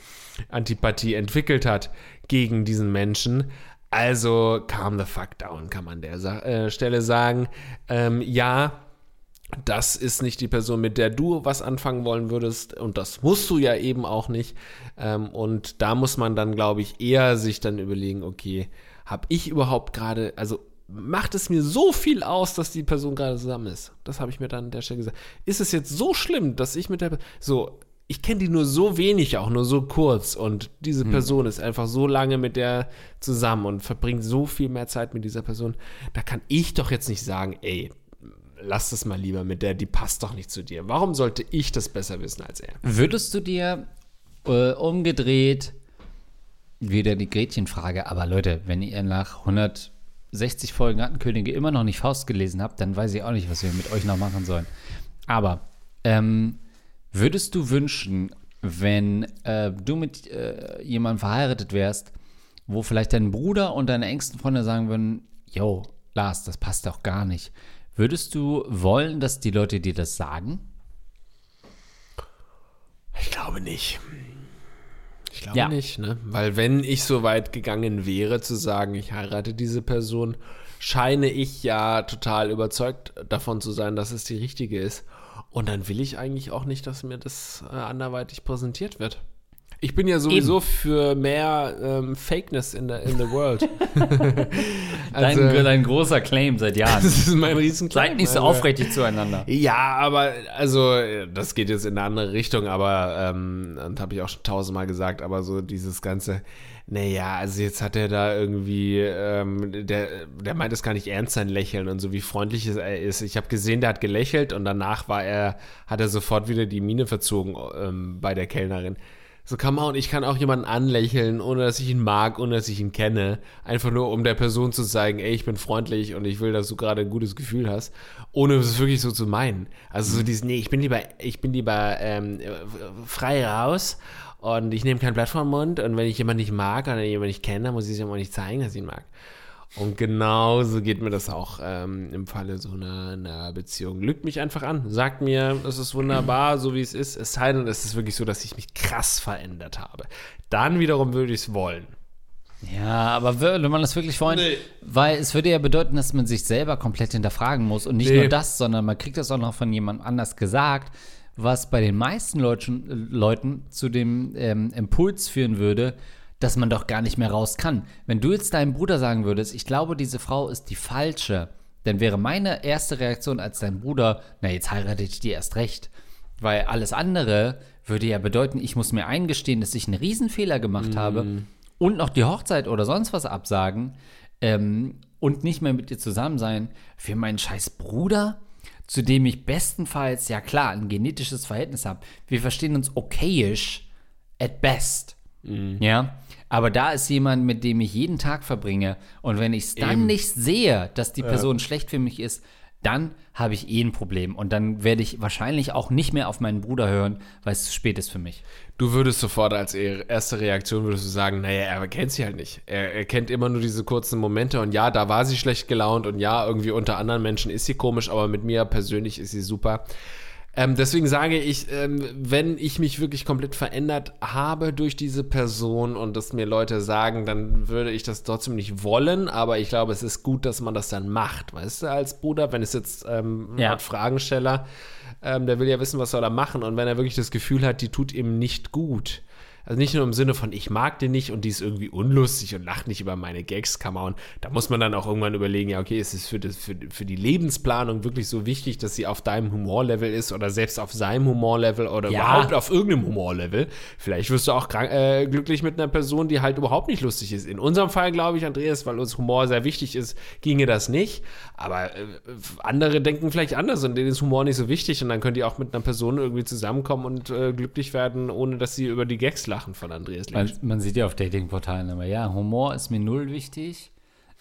Antipathie entwickelt hat gegen diesen Menschen. Also calm the fuck down, kann man der Sa äh, Stelle sagen. Ähm, ja, das ist nicht die Person, mit der du was anfangen wollen würdest und das musst du ja eben auch nicht. Ähm, und da muss man dann, glaube ich, eher sich dann überlegen, okay, habe ich überhaupt gerade, also macht es mir so viel aus, dass die Person gerade zusammen ist? Das habe ich mir dann an der Stelle gesagt. Ist es jetzt so schlimm, dass ich mit der, so, ich kenne die nur so wenig, auch nur so kurz und diese hm. Person ist einfach so lange mit der zusammen und verbringt so viel mehr Zeit mit dieser Person. Da kann ich doch jetzt nicht sagen, ey, lass das mal lieber mit der, die passt doch nicht zu dir. Warum sollte ich das besser wissen als er? Würdest du dir äh, umgedreht, wieder die Gretchenfrage, aber Leute, wenn ihr nach 160 Folgen Rattenkönige immer noch nicht Faust gelesen habt, dann weiß ich auch nicht, was wir mit euch noch machen sollen. Aber ähm, würdest du wünschen, wenn äh, du mit äh, jemandem verheiratet wärst, wo vielleicht dein Bruder und deine engsten Freunde sagen würden, yo, Glas. Das passt auch gar nicht. Würdest du wollen, dass die Leute dir das sagen? Ich glaube nicht. Ich glaube Ja. nicht, ne? Weil wenn ich so weit gegangen wäre zu sagen, ich heirate diese Person, scheine ich ja total überzeugt davon zu sein, dass es die richtige ist. Und dann will ich eigentlich auch nicht, dass mir das äh, anderweitig präsentiert wird. Ich bin ja sowieso für mehr ähm, Fakeness in the, in the world. Also, dein, dein großer Claim seit Jahren. das ist mein riesen Seid nicht so aufrichtig zueinander. Ja, aber also das geht jetzt in eine andere Richtung, aber ähm, und habe ich auch schon tausendmal gesagt, aber so dieses ganze, naja, also jetzt hat er da irgendwie, ähm, der, der meint es gar nicht ernst sein Lächeln und so wie freundlich er ist. Ich habe gesehen, der hat gelächelt und danach war er, hat er sofort wieder die Miene verzogen ähm, bei der Kellnerin. So, come on, ich kann auch jemanden anlächeln, ohne dass ich ihn mag, ohne dass ich ihn kenne. Einfach nur, um der Person zu zeigen, ey, ich bin freundlich und ich will, dass du gerade ein gutes Gefühl hast. Ohne es wirklich so zu meinen. Also so dieses, nee, ich bin lieber, ich bin lieber ähm, frei raus und ich nehme kein Blatt vom Mund und wenn ich jemanden nicht mag oder jemanden nicht kenne, dann muss ich es ihm auch nicht zeigen, dass ich ihn mag. Und genauso geht mir das auch ähm, im Falle so einer, einer Beziehung. Lügt mich einfach an. Sagt mir, es ist wunderbar, so wie es ist. Es sei denn, es ist wirklich so, dass ich mich krass verändert habe. Dann wiederum würde ich es wollen. Ja, aber würde man das wirklich wollen? Nee. Weil es würde ja bedeuten, dass man sich selber komplett hinterfragen muss. Und nicht Nee. nur das, sondern man kriegt das auch noch von jemand anders gesagt, was bei den meisten Leuten, Leuten zu dem ähm, Impuls führen würde, dass man doch gar nicht mehr raus kann. Wenn du jetzt deinem Bruder sagen würdest, ich glaube, diese Frau ist die falsche, dann wäre meine erste Reaktion als dein Bruder, na, jetzt heirate ich die erst recht. Weil alles andere würde ja bedeuten, ich muss mir eingestehen, dass ich einen Riesenfehler gemacht habe und noch die Hochzeit oder sonst was absagen ähm, und nicht mehr mit dir zusammen sein für meinen scheiß Bruder, zu dem ich bestenfalls, ja klar, ein genetisches Verhältnis habe. Wir verstehen uns okayisch at best. Ja, aber da ist jemand, mit dem ich jeden Tag verbringe und wenn ich es dann Eben. nicht sehe, dass die Person schlecht für mich ist, dann habe ich eh ein Problem und dann werde ich wahrscheinlich auch nicht mehr auf meinen Bruder hören, weil es zu spät ist für mich. Du würdest sofort als e- erste Reaktion würdest du sagen, naja, er kennt sie halt nicht. Er, er kennt immer nur diese kurzen Momente und ja, da war sie schlecht gelaunt und ja, irgendwie unter anderen Menschen ist sie komisch, aber mit mir persönlich ist sie super. Ähm, deswegen sage ich, ähm, wenn ich mich wirklich komplett verändert habe durch diese Person und das mir Leute sagen, dann würde ich das trotzdem nicht wollen, aber ich glaube, es ist gut, dass man das dann macht, weißt du, als Bruder, wenn es jetzt ähm, Ja. Art Fragensteller, ähm, der will ja wissen, was soll er machen und wenn er wirklich das Gefühl hat, die tut ihm nicht gut, also nicht nur im Sinne von, ich mag den nicht und die ist irgendwie unlustig und lacht nicht über meine Gags, come on. Da muss man dann auch irgendwann überlegen, ja, okay, ist es für, das, für, für die Lebensplanung wirklich so wichtig, dass sie auf deinem Humorlevel ist oder selbst auf seinem Humorlevel oder Ja. überhaupt auf irgendeinem Humorlevel. Vielleicht wirst du auch krank, äh, glücklich mit einer Person, die halt überhaupt nicht lustig ist. In unserem Fall, glaube ich, Andreas, weil uns Humor sehr wichtig ist, ginge das nicht. Aber äh, andere denken vielleicht anders und denen ist Humor nicht so wichtig und dann könnt ihr auch mit einer Person irgendwie zusammenkommen und äh, glücklich werden, ohne dass sie über die Gags lachen von Andreas Man, Links. man sieht ja auf Datingportalen immer, ja, Humor ist mir null wichtig.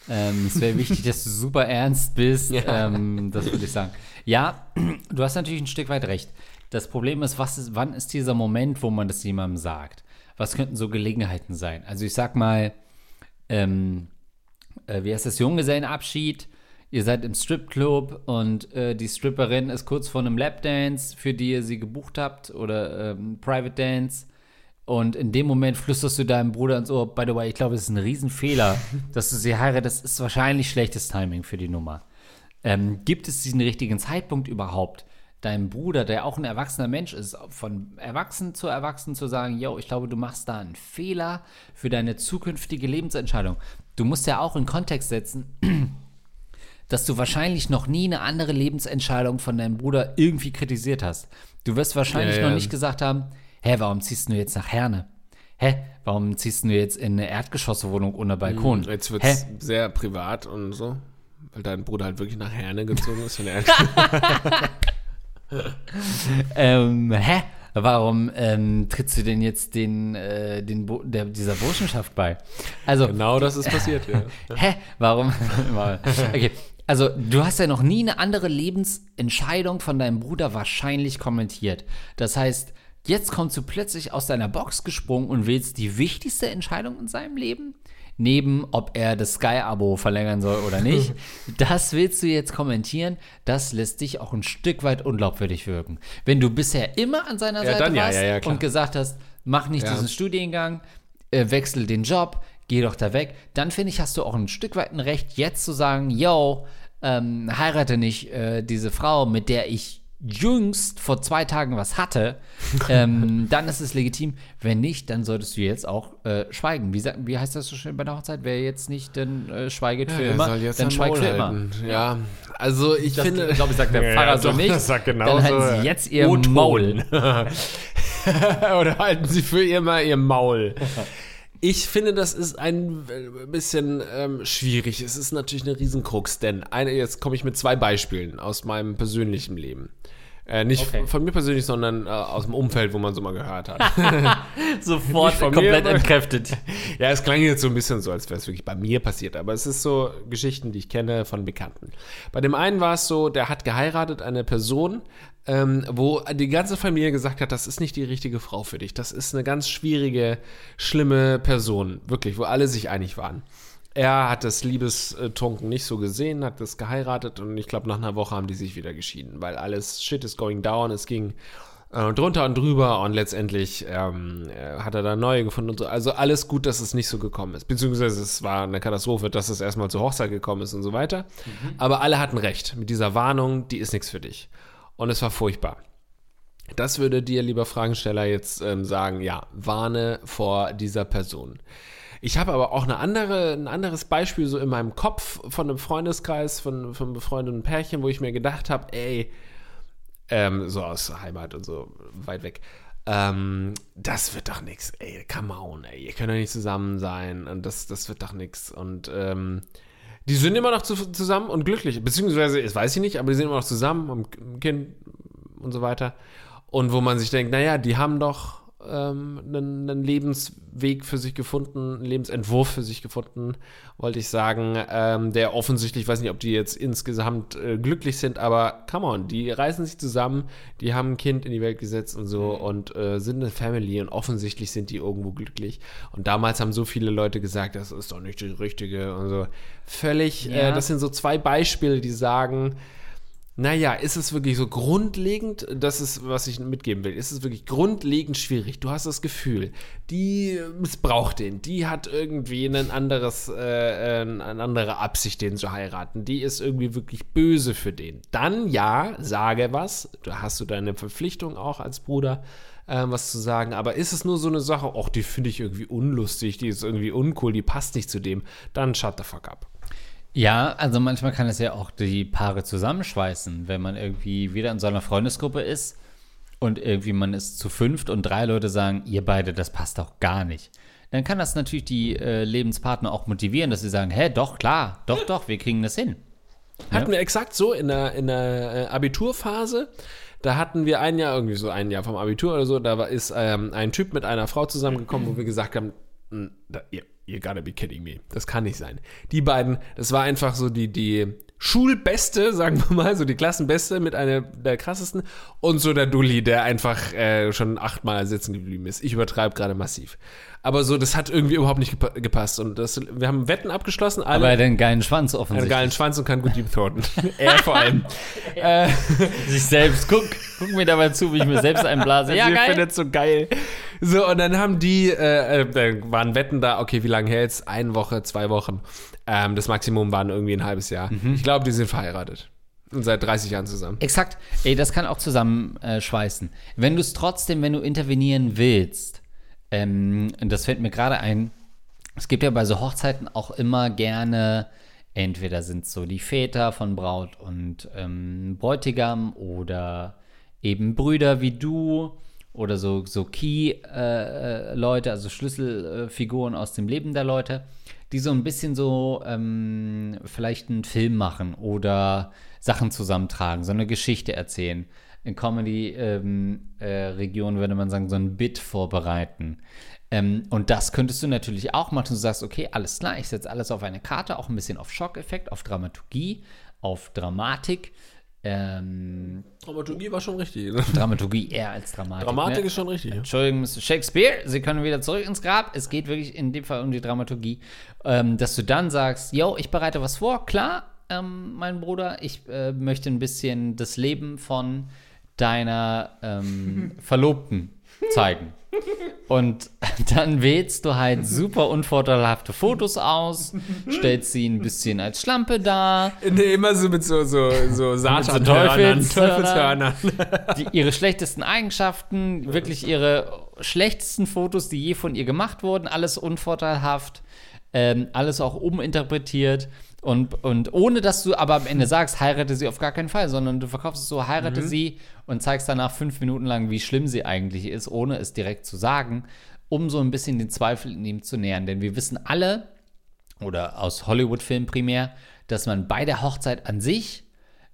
Ähm, es wäre wichtig, dass du super ernst bist. Ja. Ähm, das würde ich sagen. Ja, du hast natürlich ein Stück weit recht. Das Problem ist, was ist, wann ist dieser Moment, wo man das jemandem sagt? Was könnten so Gelegenheiten sein? Also ich sag mal, ähm, äh, wie heißt das, Junggesellenabschied, ihr seid im Stripclub und äh, die Stripperin ist kurz vor einem Lapdance, für die ihr sie gebucht habt oder ähm, Private Dance. Und in dem Moment flüsterst du deinem Bruder ins Ohr, by the way, ich glaube, es ist ein Riesenfehler, dass du sie heiratest. Das ist wahrscheinlich schlechtes Timing für die Nummer. Ähm, gibt es diesen richtigen Zeitpunkt überhaupt, deinem Bruder, der auch ein erwachsener Mensch ist, von erwachsen zu erwachsen zu sagen, yo, ich glaube, du machst da einen Fehler für deine zukünftige Lebensentscheidung. Du musst ja auch in Kontext setzen, dass du wahrscheinlich noch nie eine andere Lebensentscheidung von deinem Bruder irgendwie kritisiert hast. Du wirst wahrscheinlich Ja, ja. noch nicht gesagt haben, hä, warum ziehst du jetzt nach Herne? Hä, warum ziehst du jetzt in eine Erdgeschosswohnung ohne Balkon? Hm, Jetzt wird es sehr privat und so, weil dein Bruder halt wirklich nach Herne gezogen ist. Ähm, hä? Warum ähm, trittst du denn jetzt den, äh, den Bo der, dieser Burschenschaft bei? Also, genau das ist passiert, ja. hä? Warum? okay. Also, du hast ja noch nie eine andere Lebensentscheidung von deinem Bruder wahrscheinlich kommentiert. Das heißt, jetzt kommst du plötzlich aus deiner Box gesprungen und wählst die wichtigste Entscheidung in seinem Leben? neben ob er das Sky-Abo verlängern soll oder nicht. das willst du jetzt kommentieren, das lässt dich auch ein Stück weit unglaubwürdig wirken. Wenn du bisher immer an seiner Ja, Seite warst ja, ja, und gesagt hast, mach nicht diesen Studiengang, äh, wechsel den Job, geh doch da weg, dann finde ich, hast du auch ein Stück weit ein Recht, jetzt zu sagen, yo, ähm, heirate nicht äh, diese Frau, mit der ich jüngst vor zwei Tagen was hatte, ähm, dann ist es legitim. Wenn nicht, dann solltest du jetzt auch äh, schweigen. Wie, wie heißt das so schön bei der Hochzeit? Wer jetzt nicht, dann äh, schweiget für Der immer, dann schweigt für immer. halten. Ja, also ich Das, finde. glaube ich, sagt der Ja, Pfarrer ja, so doch, nicht. das sagt dann genauso, halten ja. sie jetzt ihr. Maul. Oder halten Sie für immer Ihr Maul. Ich finde, das ist ein äh, bisschen ähm, schwierig. Es ist natürlich eine Riesenkrux, denn eine, jetzt komme ich mit zwei Beispielen aus meinem persönlichen Leben. Äh, nicht Okay. von mir persönlich, sondern äh, aus dem Umfeld, wo man so mal gehört hat. Sofort komplett mir, entkräftet. Ja, es klang jetzt so ein bisschen so, als wäre es wirklich bei mir passiert, aber es ist so Geschichten, die ich kenne von Bekannten. Bei dem einen war es so, der hat geheiratet, eine Person, ähm, wo die ganze Familie gesagt hat, das ist nicht die richtige Frau für dich. Das ist eine ganz schwierige, schlimme Person, wirklich, wo alle sich einig waren. Er hat das Liebestrunken nicht so gesehen, hat das geheiratet und ich glaube, nach einer Woche haben die sich wieder geschieden, weil alles shit is going down. Es ging äh, drunter und drüber und letztendlich ähm, äh, hat er da neue gefunden und so. Also alles gut, dass es nicht so gekommen ist. Beziehungsweise es war eine Katastrophe, dass es erstmal zur Hochzeit gekommen ist und so weiter. Aber alle hatten recht mit dieser Warnung, die ist nichts für dich. Und es war furchtbar. Das würde dir, lieber Fragensteller, jetzt ähm, sagen, ja, warne vor dieser Person. Ich habe aber auch eine andere, ein anderes Beispiel so in meinem Kopf von einem Freundeskreis, von, von einem befreundeten Pärchen, wo ich mir gedacht habe, ey, ähm, so aus Heimat und so weit weg. Ähm, das wird doch nichts, ey, come on, ey, ihr könnt doch nicht zusammen sein und das, das wird doch nichts. Und ähm, die sind immer noch zu, zusammen und glücklich, beziehungsweise, das weiß ich nicht, aber die sind immer noch zusammen, haben ein Kind und so weiter. Und wo man sich denkt, naja, die haben doch ähm, einen, einen Lebensweg für sich gefunden, einen Lebensentwurf für sich gefunden, wollte ich sagen, ähm, der offensichtlich, ich weiß nicht, ob die jetzt insgesamt äh, glücklich sind, aber come on, die reißen sich zusammen, die haben ein Kind in die Welt gesetzt und so und äh, sind eine Family und offensichtlich sind die irgendwo glücklich. Und damals haben so viele Leute gesagt, das ist doch nicht das Richtige und so. Völlig, Ja. äh, das sind so zwei Beispiele, die sagen, naja, ist es wirklich so grundlegend, das ist, was ich mitgeben will, ist es wirklich grundlegend schwierig. Du hast das Gefühl, die missbraucht den, die hat irgendwie ein anderes, äh, eine andere Absicht, den zu heiraten, die ist irgendwie wirklich böse für den. Dann ja, sage was, da hast du deine Verpflichtung auch als Bruder, äh, was zu sagen, aber ist es nur so eine Sache, ach, die finde ich irgendwie unlustig, die ist irgendwie uncool, die passt nicht zu dem, dann shut the fuck up. Ja, also manchmal kann es ja auch die Paare zusammenschweißen, wenn man irgendwie wieder in so einer Freundesgruppe ist und irgendwie man ist zu fünft und drei Leute sagen, ihr beide, das passt doch gar nicht. Dann kann das natürlich die äh, Lebenspartner auch motivieren, dass sie sagen, hä, doch, klar, doch, doch, wir kriegen das hin. Hatten wir exakt so in der, in der äh, Abiturphase. Da hatten wir ein Jahr, irgendwie so ein Jahr vom Abitur oder so, da war, ist ähm, ein Typ mit einer Frau zusammengekommen, wo wir gesagt haben, "Mm, da, ihr, you gotta be kidding me. Das kann nicht sein. Die beiden, das war einfach so die, die Schulbeste, sagen wir mal, so die Klassenbeste mit einer der krassesten und so der Dulli, der einfach äh, schon achtmal sitzen geblieben ist. Ich übertreibe gerade massiv. Aber so, das hat irgendwie überhaupt nicht gepa gepasst. Und das, wir haben Wetten abgeschlossen, alle. Aber er hat einen geilen Schwanz einen offensichtlich. geilen Schwanz und kann gut Deep Throaten. er vor allem. äh, Sich selbst, guck, guck mir dabei zu, wie ich mir selbst einblase. Ja, sie geil. findet so geil. So, und dann haben die, äh, äh, da waren Wetten da, okay, wie lange hält's? Eine Woche, zwei Wochen. Ähm, das Maximum waren irgendwie ein halbes Jahr. Mhm. Ich glaube, die sind verheiratet. Und seit 30 Jahren zusammen. Exakt. Ey, das kann auch zusammenschweißen. Äh, wenn du es trotzdem, wenn du intervenieren willst, ähm, das fällt mir gerade ein, es gibt ja bei so Hochzeiten auch immer gerne, entweder sind es so die Väter von Braut und ähm, Bräutigam oder eben Brüder wie du oder so, so Key-Leute, also Schlüsselfiguren aus dem Leben der Leute, die so ein bisschen so ähm, vielleicht einen Film machen oder Sachen zusammentragen, so eine Geschichte erzählen. In Comedy-Regionen äh, Regionen würde man sagen, so ein Bit vorbereiten. Ähm, und das könntest du natürlich auch machen. Du sagst, okay, alles klar, ich setze alles auf eine Karte, auch ein bisschen auf Schockeffekt, auf Dramaturgie, auf Dramatik. Ähm, Dramaturgie war schon richtig. Ne? Dramaturgie eher als Dramatik. Dramatik ne? ist schon richtig. Entschuldigung, Mr. Shakespeare, Sie können wieder zurück ins Grab. Es geht wirklich in dem Fall um die Dramaturgie. Ähm, dass du dann sagst, yo, ich bereite was vor, klar, ähm, mein Bruder, ich äh, möchte ein bisschen das Leben von deiner ähm, Verlobten zeigen. Und dann wählst du halt super unvorteilhafte Fotos aus, stellst sie ein bisschen als Schlampe dar, Nee, immer so mit so, so, so Satan Teufelshörnern. die, ihre schlechtesten Eigenschaften, wirklich ihre schlechtesten Fotos, die je von ihr gemacht wurden, alles unvorteilhaft, ähm, alles auch uminterpretiert. Und, und ohne dass du aber am Ende sagst, heirate sie auf gar keinen Fall, sondern du verkaufst es so, heirate sie und zeigst danach fünf Minuten lang, wie schlimm sie eigentlich ist, ohne es direkt zu sagen, um so ein bisschen den Zweifel in ihm zu nähern. Denn wir wissen alle, oder aus Hollywood-Filmen primär, dass man bei der Hochzeit an sich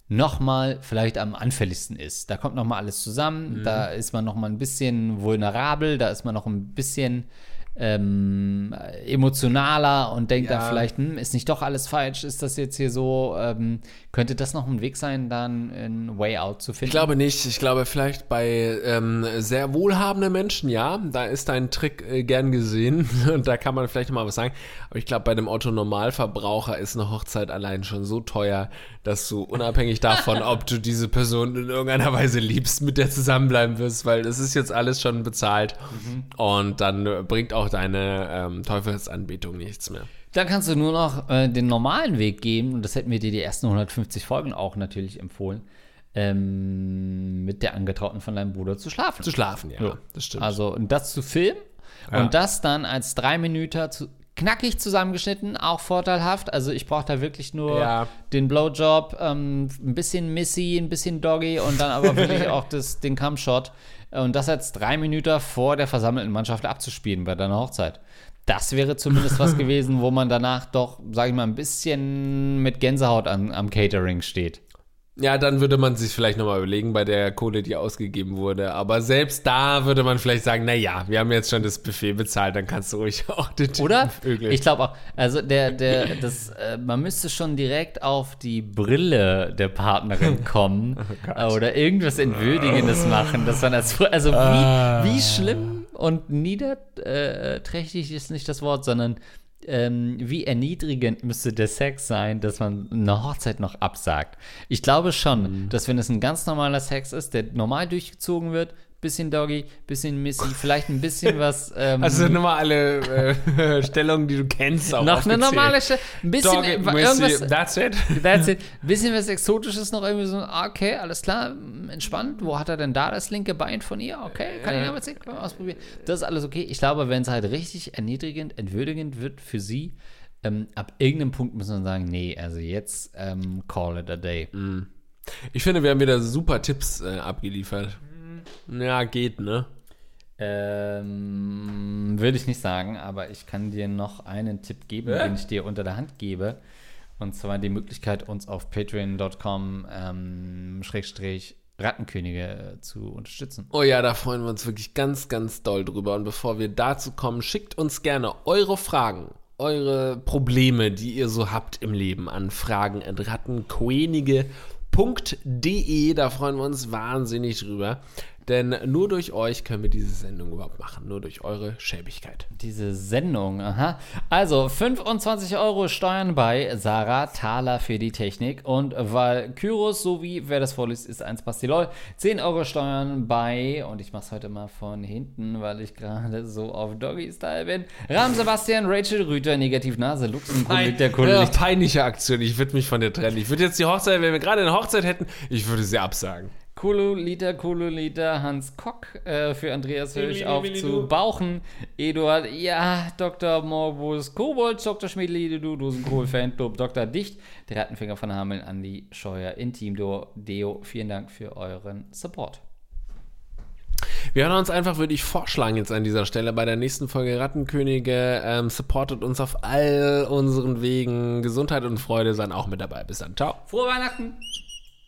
nochmal vielleicht am anfälligsten ist. Da kommt nochmal alles zusammen, da ist man nochmal ein bisschen vulnerabel, da ist man noch ein bisschen ähm, emotionaler und denkt Ja. dann vielleicht, hm, ist nicht doch alles falsch, ist das jetzt hier so, ähm, könnte das noch ein Weg sein, dann ein Way Out zu finden? Ich glaube nicht. Ich glaube vielleicht bei ähm, sehr wohlhabenden Menschen, ja, da ist dein Trick äh, gern gesehen und da kann man vielleicht mal was sagen. Aber ich glaube, bei dem Otto Normalverbraucher ist eine Hochzeit allein schon so teuer, dass du unabhängig davon, ob du diese Person in irgendeiner Weise liebst, mit der zusammenbleiben wirst, weil es ist jetzt alles schon bezahlt und dann äh, bringt auch deine ähm, Teufelsanbetung nichts mehr. Dann kannst du nur noch äh, den normalen Weg gehen, und das hätten wir dir die ersten 150 Folgen auch natürlich empfohlen, ähm, mit der Angetrauten von deinem Bruder zu schlafen. Zu schlafen, ja, So. das stimmt. Also, und das zu filmen Ja. und das dann als drei Minuten zu, knackig zusammengeschnitten, auch vorteilhaft. Also, ich brauche da wirklich nur Ja. den Blowjob, ähm, ein bisschen Missy, ein bisschen Doggy und dann aber wirklich auch das, den Come-Shot. Und das als drei Minuten vor der versammelten Mannschaft abzuspielen bei deiner Hochzeit. Das wäre zumindest was gewesen, wo man danach doch, sag ich mal, ein bisschen mit Gänsehaut an, am Catering steht. Ja, dann würde man sich vielleicht nochmal überlegen bei der Kohle, die ausgegeben wurde. Aber selbst da würde man vielleicht sagen, na ja, wir haben jetzt schon das Buffet bezahlt, dann kannst du ruhig auch den Typen Oder? vögeln. Ich glaube auch, also der, der, das, äh, man müsste schon direkt auf die Brille der Partnerin kommen äh, oder irgendwas Entwürdigendes machen, dass man als, also wie, wie schlimm und niederträchtig ist nicht das Wort, sondern ähm, wie erniedrigend müsste der Sex sein, dass man eine Hochzeit noch absagt. Ich glaube schon, dass wenn es ein ganz normaler Sex ist, der normal durchgezogen wird, bisschen Doggy, bisschen Missy, vielleicht ein bisschen was. Ähm, also nochmal alle äh, Stellungen, die du kennst, auch noch eine normale. Ein bisschen Doggy, äh, Missy, that's it. That's it. Ein bisschen was Exotisches noch irgendwie so. ah, Okay, alles klar, mm, entspannt. Wo hat er denn da das linke Bein von ihr? Okay, kann ich mal sehen, kann man ausprobieren. Das ist alles okay. Ich glaube, wenn es halt richtig erniedrigend, entwürdigend wird für sie, ähm, ab irgendeinem Punkt muss man sagen, nee, also jetzt ähm, call it a day. Ich finde, wir haben wieder super Tipps äh, abgeliefert. Ja, geht, ne? Ähm, würde ich nicht sagen, aber ich kann dir noch einen Tipp geben, Ja? den ich dir unter der Hand gebe. Und zwar die Möglichkeit, uns auf patreon.com ähm, Schrägstrich Rattenkönige zu unterstützen. Oh ja, da freuen wir uns wirklich ganz, ganz doll drüber. Und bevor wir dazu kommen, schickt uns gerne eure Fragen, eure Probleme, die ihr so habt im Leben an Fragen at rattenkönige.de. Da freuen wir uns wahnsinnig drüber. Denn nur durch euch können wir diese Sendung überhaupt machen. Nur durch eure Schäbigkeit. Diese Sendung, aha. Also 25 Euro Steuern bei Sarah Thaler für die Technik und Valkyros sowie, wer das vorliest, ist 1 Pastilol. 10 Euro Steuern bei, und ich mach's heute mal von hinten, weil ich gerade so auf Doggy-Style bin. Ram Sebastian, Rachel Rüter, Negativnase, Luxemburg, der Kunde. Ja, peinliche Aktion. Ich würde mich von dir trennen. Ich würde jetzt die Hochzeit, wenn wir gerade eine Hochzeit hätten, ich würde sie absagen. Kululiter, Kululiter, Hans Kock äh, für Andreas Höch Emily, auf Emily, zu du. Bauchen. Eduard, ja, Dr. Morbus Kobold, Dr. Schmidli, du, Dosenkohl, Fanclub, Dr. Dicht, der Rattenfinger von Hameln, Andi Scheuer, Intim Deo, Deo. Vielen Dank für euren Support. Wir hören uns einfach, würde ich vorschlagen, jetzt an dieser Stelle bei der nächsten Folge Rattenkönige. Ähm, supportet uns auf all unseren Wegen. Gesundheit und Freude seien auch mit dabei. Bis dann. Ciao. Frohe Weihnachten!